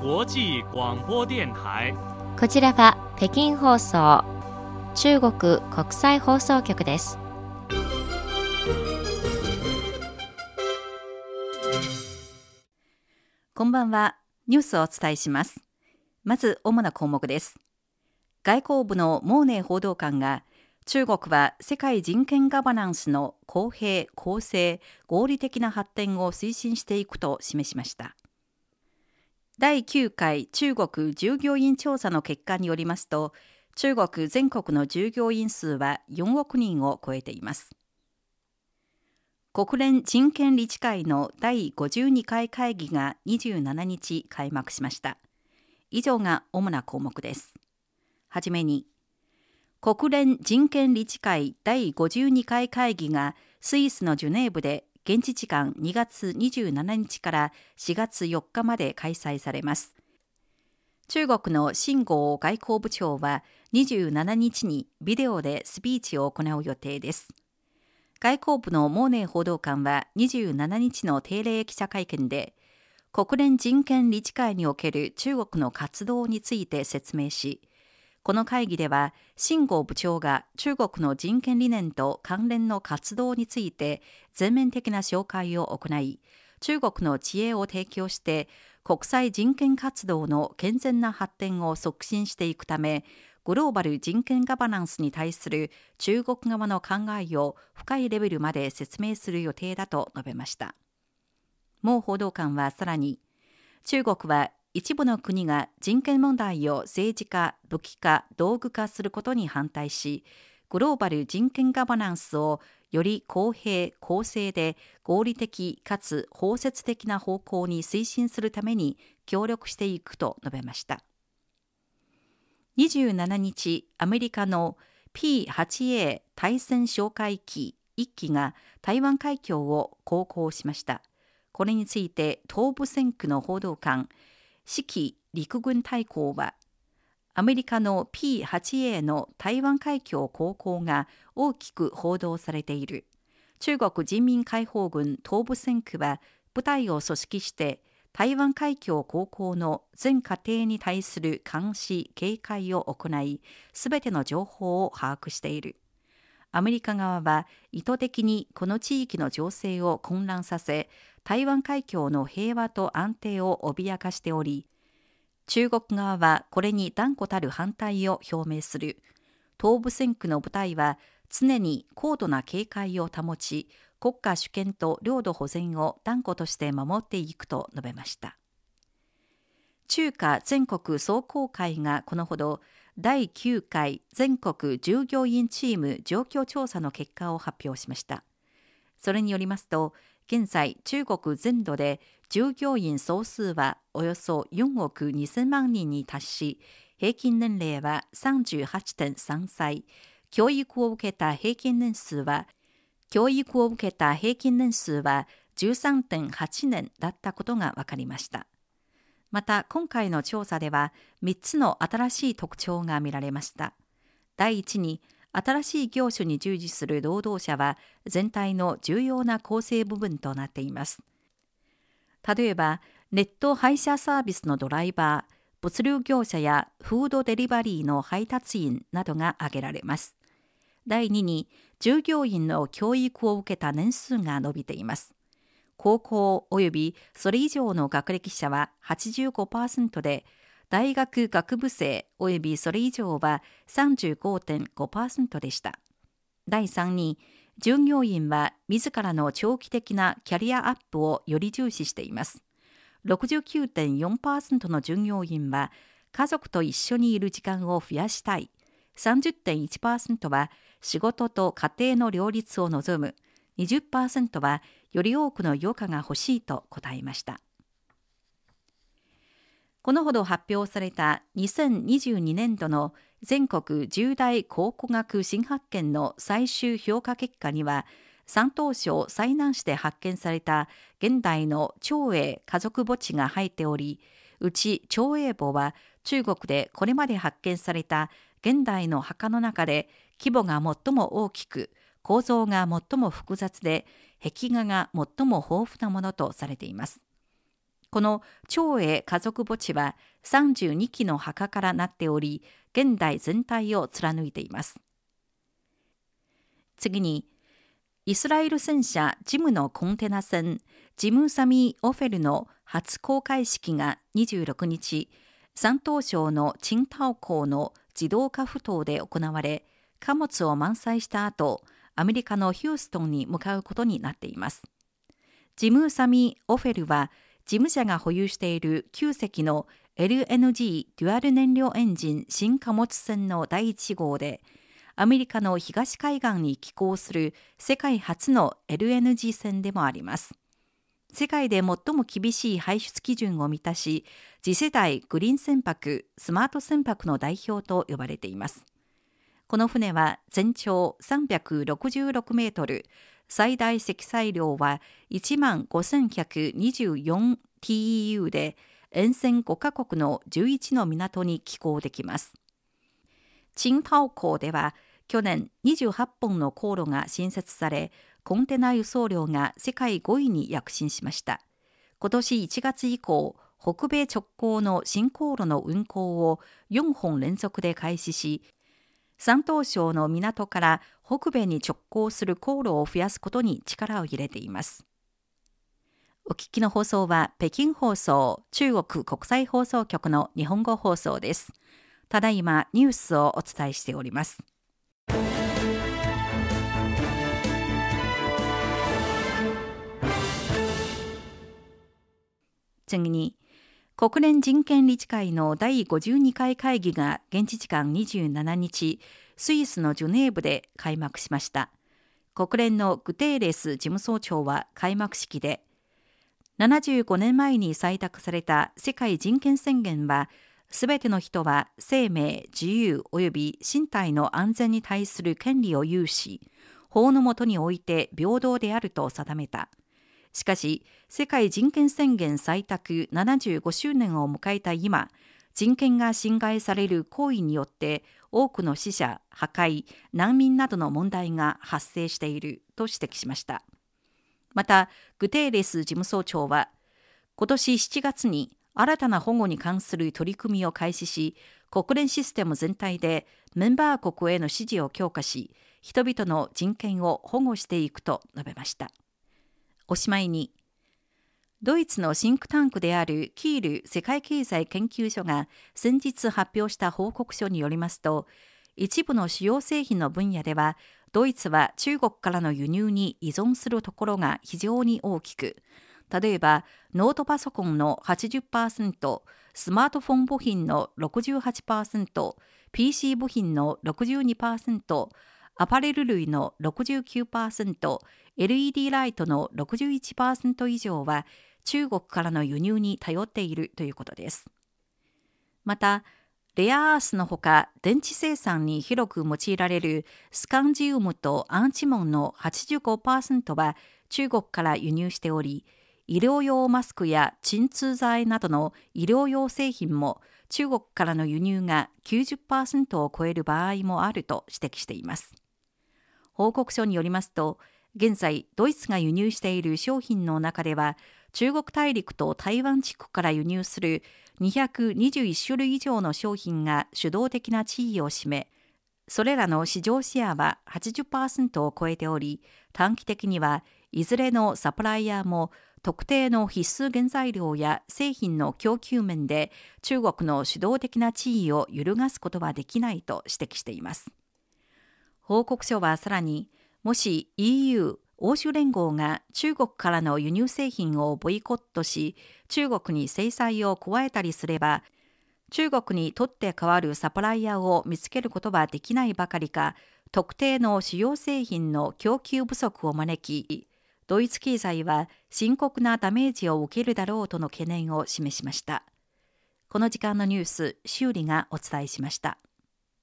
国際广播電台。こちらは北京放送中国国際放送局です。こんばんは。ニュースをお伝えします。まず主な項目です。外交部のモーネー報道官が中国は世界人権ガバナンスの公平、公正、合理的な発展を推進していくと示しました第9回中国従業員調査の結果によりますと中国全国の従業員数は4億人を超えています。国連人権理事会の第52回会議が27日開幕しました。以上が主な項目です。はじめに国連人権理事会第52回会議がスイスのジュネーブで現地時間2月27日から4月4日まで開催されます。中国の秦剛外交部長は27日にビデオでスピーチを行う予定です。外交部のモーネー報道官は27日の定例記者会見で、国連人権理事会における中国の活動について説明し、この会議では、秦剛部長が中国の人権理念と関連の活動について全面的な紹介を行い、中国の知恵を提供して国際人権活動の健全な発展を促進していくため、グローバル人権ガバナンスに対する中国側の考えを深いレベルまで説明する予定だと述べました。毛報道官はさらに、中国は一部の国が人権問題を政治化、武器化、道具化することに反対し、グローバル人権ガバナンスをより公平、公正で合理的かつ包摂的な方向に推進するために協力していくと述べました。27日、アメリカの P8A 対戦哨戒機1機が台湾海峡を航行しました。これについて東部戦区の報道官四季陸軍大校は、アメリカの P8A の台湾海峡航行が大きく報道されている。中国人民解放軍東部戦区は部隊を組織して台湾海峡航行の全過程に対する監視・警戒を行い、すべての情報を把握している。アメリカ側は意図的にこの地域の情勢を混乱させ、台湾海峡の平和と安定を脅かしており、中国側はこれに断固たる反対を表明する。東部戦区の部隊は常に高度な警戒を保ち、国家主権と領土保全を断固として守っていくと述べました。中華全国壮行会がこのほど第9回全国従業員チーム状況調査の結果を発表しました。それによりますと、現在中国全土で従業員総数はおよそ4億2000万人に達し、平均年齢は38.3歳、教育を受けた平均年数は、教育を受けた平均年数は13.8年だったことが分かりました。また今回の調査では3つの新しい特徴が見られました。第一に新しい業種に従事する労働者は全体の重要な構成部分となっています。例えば、ネット配車サービスのドライバー、物流業者やフードデリバリーの配達員などが挙げられます。第2に、従業員の教育を受けた年数が伸びています。高校及びそれ以上の学歴者は85%で、大学学部生及びそれ以上は35.5%でした。第3に、従業員は自らの長期的なキャリアアップをより重視しています。69.4%の従業員は家族と一緒にいる時間を増やしたい。30.1%は仕事と家庭の両立を望む。20%はより多くの余暇が欲しいと答えました。このほど発表された2022年度の全国重大考古学新発見の最終評価結果には、山東省最南市で発見された現代の長英家族墓地が入っており、うち長英墓は中国でこれまで発見された現代の墓の中で規模が最も大きく、構造が最も複雑で、壁画が最も豊富なものとされています。この長英家族墓地は32基の墓からなっており、現代全体を貫いています。次に、イスラエル戦車ジムのコンテナ船ジムサミー・オフェルの初公開式が26日、山東省のチンタオ港の自動化埠頭で行われ、貨物を満載した後、アメリカのヒューストンに向かうことになっています。ジムサミー・オフェルは、事務者が保有している9隻の LNG デュアル燃料エンジン新貨物船の第1号で、アメリカの東海岸に寄港する世界初の LNG 船でもあります。世界で最も厳しい排出基準を満たし、次世代グリーン船舶、スマート船舶の代表と呼ばれています。この船は全長366メートル、最大積載量は1万 5124TEU で、沿線5カ国の11の港に寄港できます。チンタオ港では去年28本の航路が新設され、コンテナ輸送量が世界5位に躍進しました。今年1月以降、北米直行の新航路の運航を4本連続で開始し、山東省の港から北米に直行する航路を増やすことに力を入れています。お聞きの放送は北京放送中国国際放送局の日本語放送です。ただいまニュースをお伝えしております。次に国連人権理事会の第52回会議が現地時間27日、スイスのジュネーブで開幕しました。国連のグテーレス事務総長は開幕式で、75年前に採択された世界人権宣言は、すべての人は生命、自由及び身体の安全に対する権利を有し、法の下において平等であると定めた。しかし、世界人権宣言採択75周年を迎えた今、人権が侵害される行為によって多くの死者、破壊、難民などの問題が発生していると指摘しました。また、グテーレス事務総長は、今年7月に新たな保護に関する取り組みを開始し、国連システム全体でメンバー国への支持を強化し、人々の人権を保護していくと述べました。おしまいに、ドイツのシンクタンクであるキール世界経済研究所が先日発表した報告書によりますと、一部の主要製品の分野では、ドイツは中国からの輸入に依存するところが非常に大きく、例えばノートパソコンの80%、スマートフォン部品の68%、PC 部品の62%、アパレル類の69%、LED ライトの61%以上は中国からの輸入に頼っているということです。また、レアアースのほか電池生産に広く用いられるスカンジウムとアンチモンの85%は中国から輸入しており、医療用マスクや鎮痛剤などの医療用製品も中国からの輸入が90%を超える場合もあると指摘しています。報告書によりますと、現在ドイツが輸入している商品の中では、中国大陸と台湾地区から輸入する221種類以上の商品が主導的な地位を占め、それらの市場シェアは80%を超えており、短期的にはいずれのサプライヤーも特定の必須原材料や製品の供給面で中国の主導的な地位を揺るがすことはできないと指摘しています。報告書はさらに、もし EU 欧州連合が中国からの輸入製品をボイコットし、中国に制裁を加えたりすれば、中国にとって代わるサプライヤーを見つけることはできないばかりか、特定の主要製品の供給不足を招き、ドイツ経済は深刻なダメージを受けるだろうとの懸念を示しました。この時間のニュース、修理がお伝えしました。